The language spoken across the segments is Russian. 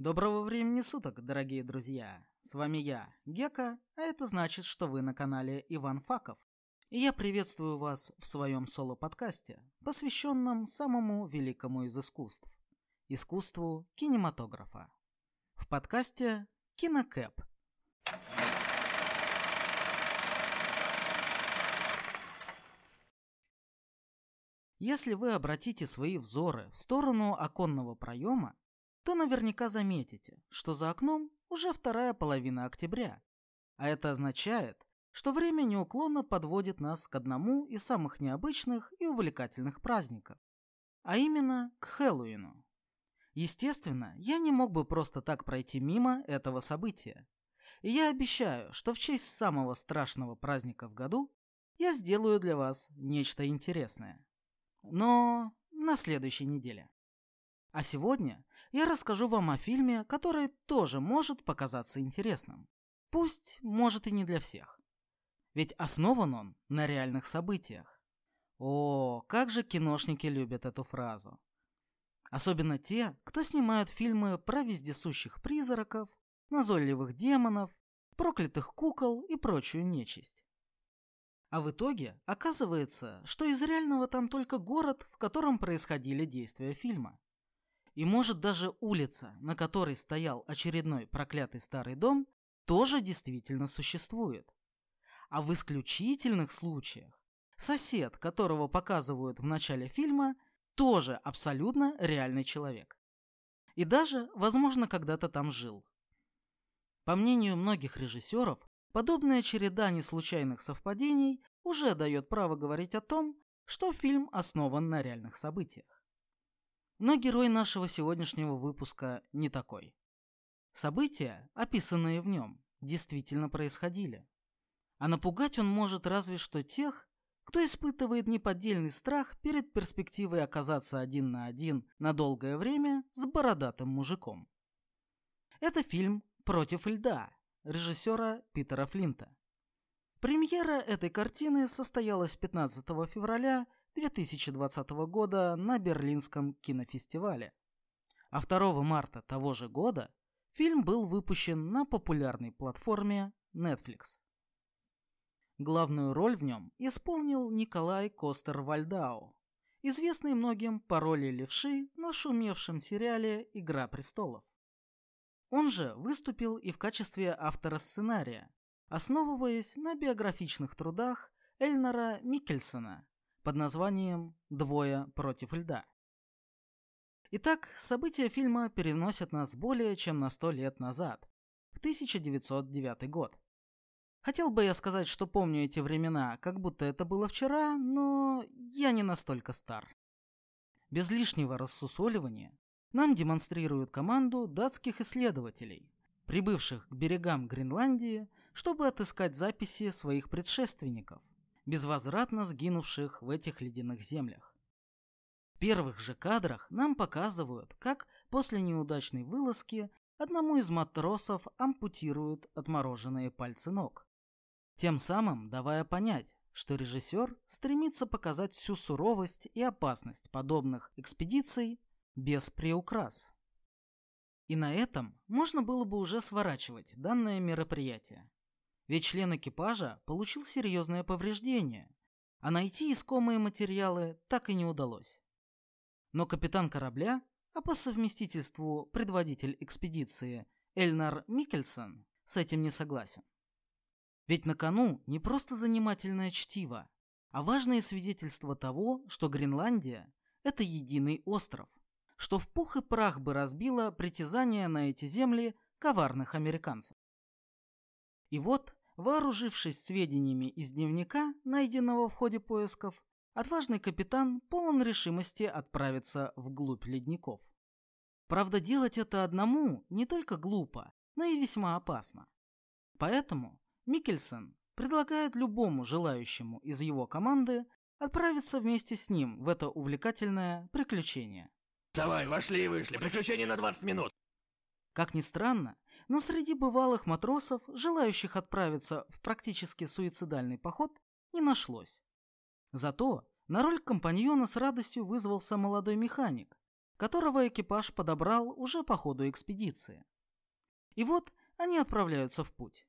Доброго времени суток, дорогие друзья! С вами я, Гека, а это значит, что вы на канале Иван Факов. И я приветствую вас в своем соло-подкасте, посвященном самому великому из искусств – искусству кинематографа. В подкасте «Кинокэп». Если вы обратите свои взоры в сторону оконного проема, то наверняка заметите, что за окном уже вторая половина октября. А это означает, что время неуклонно подводит нас к одному из самых необычных и увлекательных праздников, а именно к Хэллоуину. Естественно, я не мог бы просто так пройти мимо этого события. И я обещаю, что в честь самого страшного праздника в году я сделаю для вас нечто интересное. Но на следующей неделе. А сегодня я расскажу вам о фильме, который тоже может показаться интересным. Пусть, может, и не для всех. Ведь основан он на реальных событиях. О, как же киношники любят эту фразу. Особенно те, кто снимают фильмы про вездесущих призраков, назойливых демонов, проклятых кукол и прочую нечисть. А в итоге оказывается, что из реального там только город, в котором происходили действия фильма. И может даже улица, на которой стоял очередной проклятый старый дом, тоже действительно существует. А в исключительных случаях сосед, которого показывают в начале фильма, тоже абсолютно реальный человек. И даже, возможно, когда-то там жил. По мнению многих режиссеров, подобная череда неслучайных совпадений уже дает право говорить о том, что фильм основан на реальных событиях. Но герой нашего сегодняшнего выпуска не такой. События, описанные в нем, действительно происходили. А напугать он может разве что тех, кто испытывает неподдельный страх перед перспективой оказаться один на один на долгое время с бородатым мужиком. Это фильм «Против льда» режиссера Питера Флинта. Премьера этой картины состоялась 15 февраля 2020 года на Берлинском кинофестивале. А 2 марта того же года фильм был выпущен на популярной платформе Netflix. Главную роль в нем исполнил Николай Костер-Вальдау, известный многим по роли левши на шумевшем сериале «Игра престолов». Он же выступил и в качестве автора сценария, основываясь на биографичных трудах Эльнара Микельсона под названием «Двое против льда». Итак, события фильма переносят нас более чем на сто лет назад, в 1909 год. Хотел бы я сказать, что помню эти времена, как будто это было вчера, но я не настолько стар. Без лишнего рассусоливания нам демонстрируют команду датских исследователей, прибывших к берегам Гренландии, чтобы отыскать записи своих предшественников безвозвратно сгинувших в этих ледяных землях. В первых же кадрах нам показывают, как после неудачной вылазки одному из матросов ампутируют отмороженные пальцы ног. Тем самым давая понять, что режиссер стремится показать всю суровость и опасность подобных экспедиций без приукрас. И на этом можно было бы уже сворачивать данное мероприятие. Ведь член экипажа получил серьезное повреждение, а найти искомые материалы так и не удалось. Но капитан корабля, а по совместительству предводитель экспедиции Эльнар Микельсон, с этим не согласен. Ведь на кону не просто занимательное чтиво, а важное свидетельство того, что Гренландия – это единый остров, что в пух и прах бы разбило притязание на эти земли коварных американцев. И вот Вооружившись сведениями из дневника, найденного в ходе поисков, отважный капитан полон решимости отправиться вглубь ледников. Правда, делать это одному не только глупо, но и весьма опасно. Поэтому Микельсон предлагает любому желающему из его команды отправиться вместе с ним в это увлекательное приключение. Давай, вошли и вышли. Приключение на 20 минут. Как ни странно, но среди бывалых матросов, желающих отправиться в практически суицидальный поход, не нашлось. Зато на роль компаньона с радостью вызвался молодой механик, которого экипаж подобрал уже по ходу экспедиции. И вот они отправляются в путь.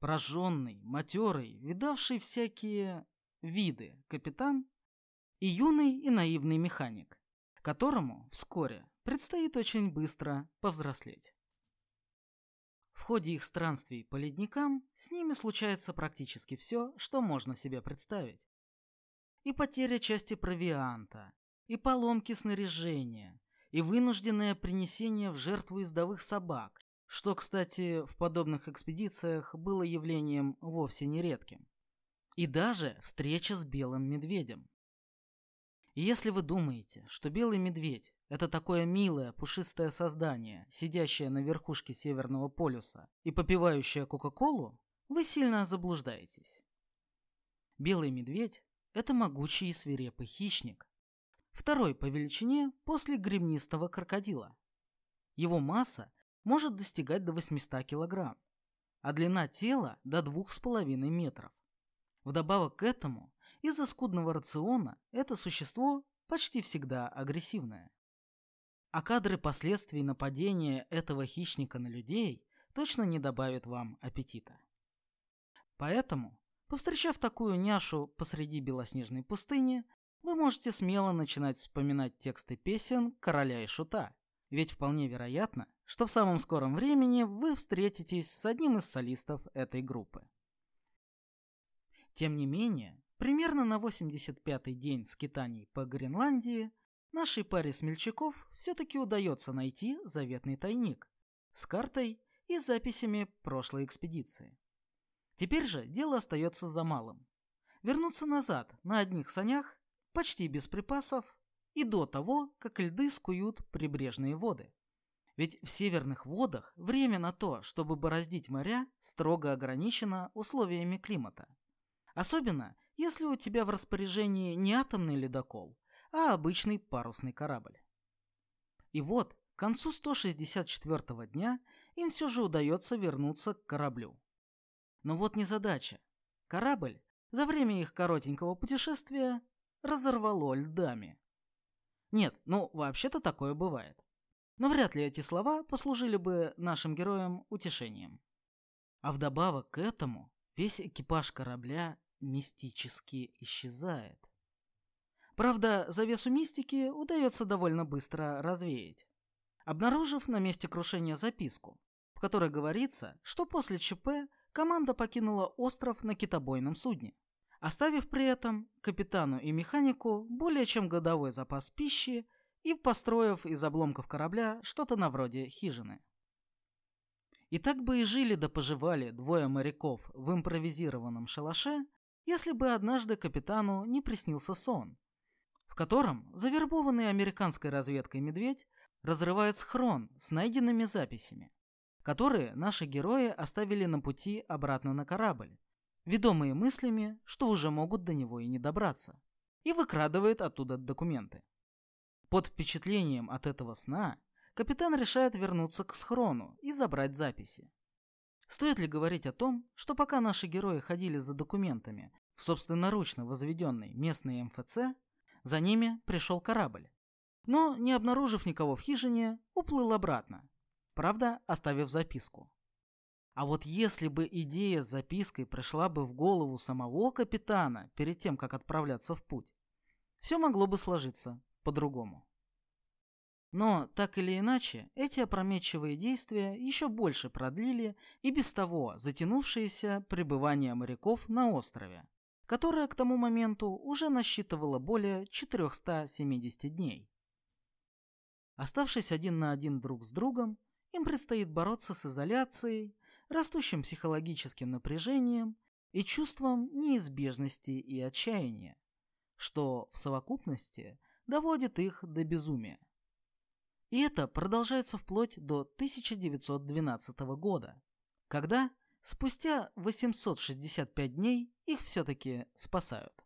Прожженный, матерый, видавший всякие виды капитан и юный и наивный механик, которому вскоре предстоит очень быстро повзрослеть. В ходе их странствий по ледникам с ними случается практически все, что можно себе представить. И потеря части провианта, и поломки снаряжения, и вынужденное принесение в жертву ездовых собак, что, кстати, в подобных экспедициях было явлением вовсе не редким. И даже встреча с белым медведем. И если вы думаете, что белый медведь – это такое милое, пушистое создание, сидящее на верхушке Северного полюса и попивающее Кока-Колу, вы сильно заблуждаетесь. Белый медведь – это могучий и свирепый хищник, второй по величине после гремнистого крокодила. Его масса может достигать до 800 килограмм, а длина тела до 2,5 метров. Вдобавок к этому, из-за скудного рациона, это существо почти всегда агрессивное. А кадры последствий нападения этого хищника на людей точно не добавят вам аппетита. Поэтому, повстречав такую няшу посреди белоснежной пустыни, вы можете смело начинать вспоминать тексты песен короля и шута, ведь вполне вероятно, что в самом скором времени вы встретитесь с одним из солистов этой группы. Тем не менее, примерно на 85-й день скитаний по Гренландии нашей паре смельчаков все-таки удается найти заветный тайник с картой и записями прошлой экспедиции. Теперь же дело остается за малым. Вернуться назад на одних санях почти без припасов и до того, как льды скуют прибрежные воды. Ведь в северных водах время на то, чтобы бороздить моря, строго ограничено условиями климата. Особенно, если у тебя в распоряжении не атомный ледокол, а обычный парусный корабль. И вот, к концу 164 дня им все же удается вернуться к кораблю. Но вот незадача. Корабль за время их коротенького путешествия разорвало льдами. Нет, ну вообще-то такое бывает. Но вряд ли эти слова послужили бы нашим героям утешением. А вдобавок к этому весь экипаж корабля мистически исчезает. Правда, завесу мистики удается довольно быстро развеять, обнаружив на месте крушения записку, в которой говорится, что после ЧП команда покинула остров на китобойном судне оставив при этом капитану и механику более чем годовой запас пищи и построив из обломков корабля что-то на вроде хижины. И так бы и жили да поживали двое моряков в импровизированном шалаше, если бы однажды капитану не приснился сон, в котором завербованный американской разведкой медведь разрывает схрон с найденными записями, которые наши герои оставили на пути обратно на корабль, ведомые мыслями, что уже могут до него и не добраться, и выкрадывает оттуда документы. Под впечатлением от этого сна капитан решает вернуться к схрону и забрать записи. Стоит ли говорить о том, что пока наши герои ходили за документами в собственноручно возведенный местный МФЦ, за ними пришел корабль. Но, не обнаружив никого в хижине, уплыл обратно, правда, оставив записку. А вот если бы идея с запиской пришла бы в голову самого капитана перед тем, как отправляться в путь, все могло бы сложиться по-другому. Но, так или иначе, эти опрометчивые действия еще больше продлили и без того затянувшееся пребывание моряков на острове, которое к тому моменту уже насчитывало более 470 дней. Оставшись один на один друг с другом, им предстоит бороться с изоляцией, растущим психологическим напряжением и чувством неизбежности и отчаяния, что в совокупности доводит их до безумия. И это продолжается вплоть до 1912 года, когда спустя 865 дней их все-таки спасают.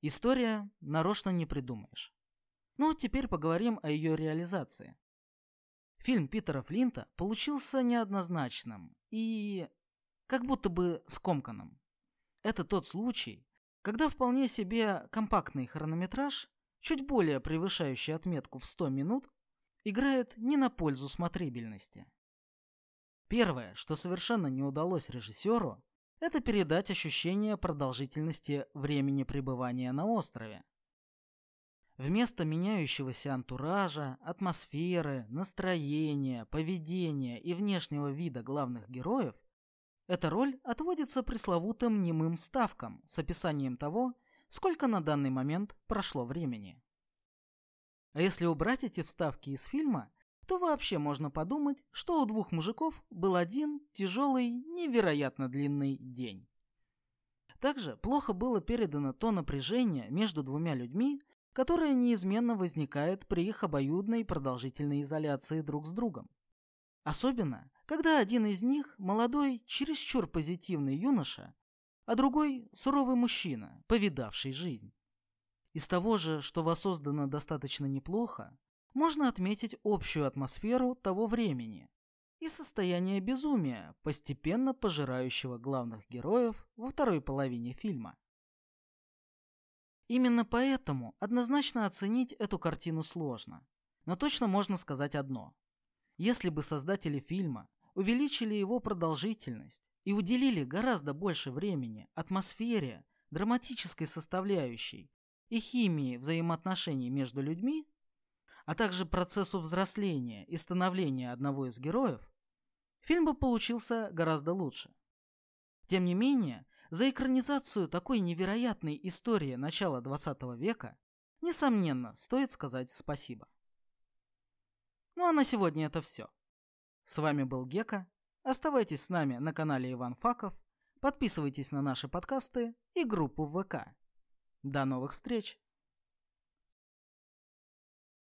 История нарочно не придумаешь. Ну, теперь поговорим о ее реализации. Фильм Питера Флинта получился неоднозначным и как будто бы скомканным. Это тот случай, когда вполне себе компактный хронометраж, чуть более превышающий отметку в 100 минут, играет не на пользу смотрибельности. Первое, что совершенно не удалось режиссеру, это передать ощущение продолжительности времени пребывания на острове. Вместо меняющегося антуража, атмосферы, настроения, поведения и внешнего вида главных героев, эта роль отводится пресловутым немым ставкам с описанием того, сколько на данный момент прошло времени. А если убрать эти вставки из фильма, то вообще можно подумать, что у двух мужиков был один тяжелый, невероятно длинный день. Также плохо было передано то напряжение между двумя людьми, которое неизменно возникает при их обоюдной продолжительной изоляции друг с другом. Особенно, когда один из них молодой, чересчур позитивный юноша, а другой суровый мужчина, повидавший жизнь. Из того же, что воссоздано достаточно неплохо, можно отметить общую атмосферу того времени и состояние безумия, постепенно пожирающего главных героев во второй половине фильма. Именно поэтому однозначно оценить эту картину сложно. Но точно можно сказать одно. Если бы создатели фильма увеличили его продолжительность и уделили гораздо больше времени атмосфере, драматической составляющей и химии взаимоотношений между людьми, а также процессу взросления и становления одного из героев, фильм бы получился гораздо лучше. Тем не менее, за экранизацию такой невероятной истории начала 20 века, несомненно, стоит сказать спасибо. Ну а на сегодня это все. С вами был Гека. Оставайтесь с нами на канале Иван Факов, подписывайтесь на наши подкасты и группу ВК. До новых встреч!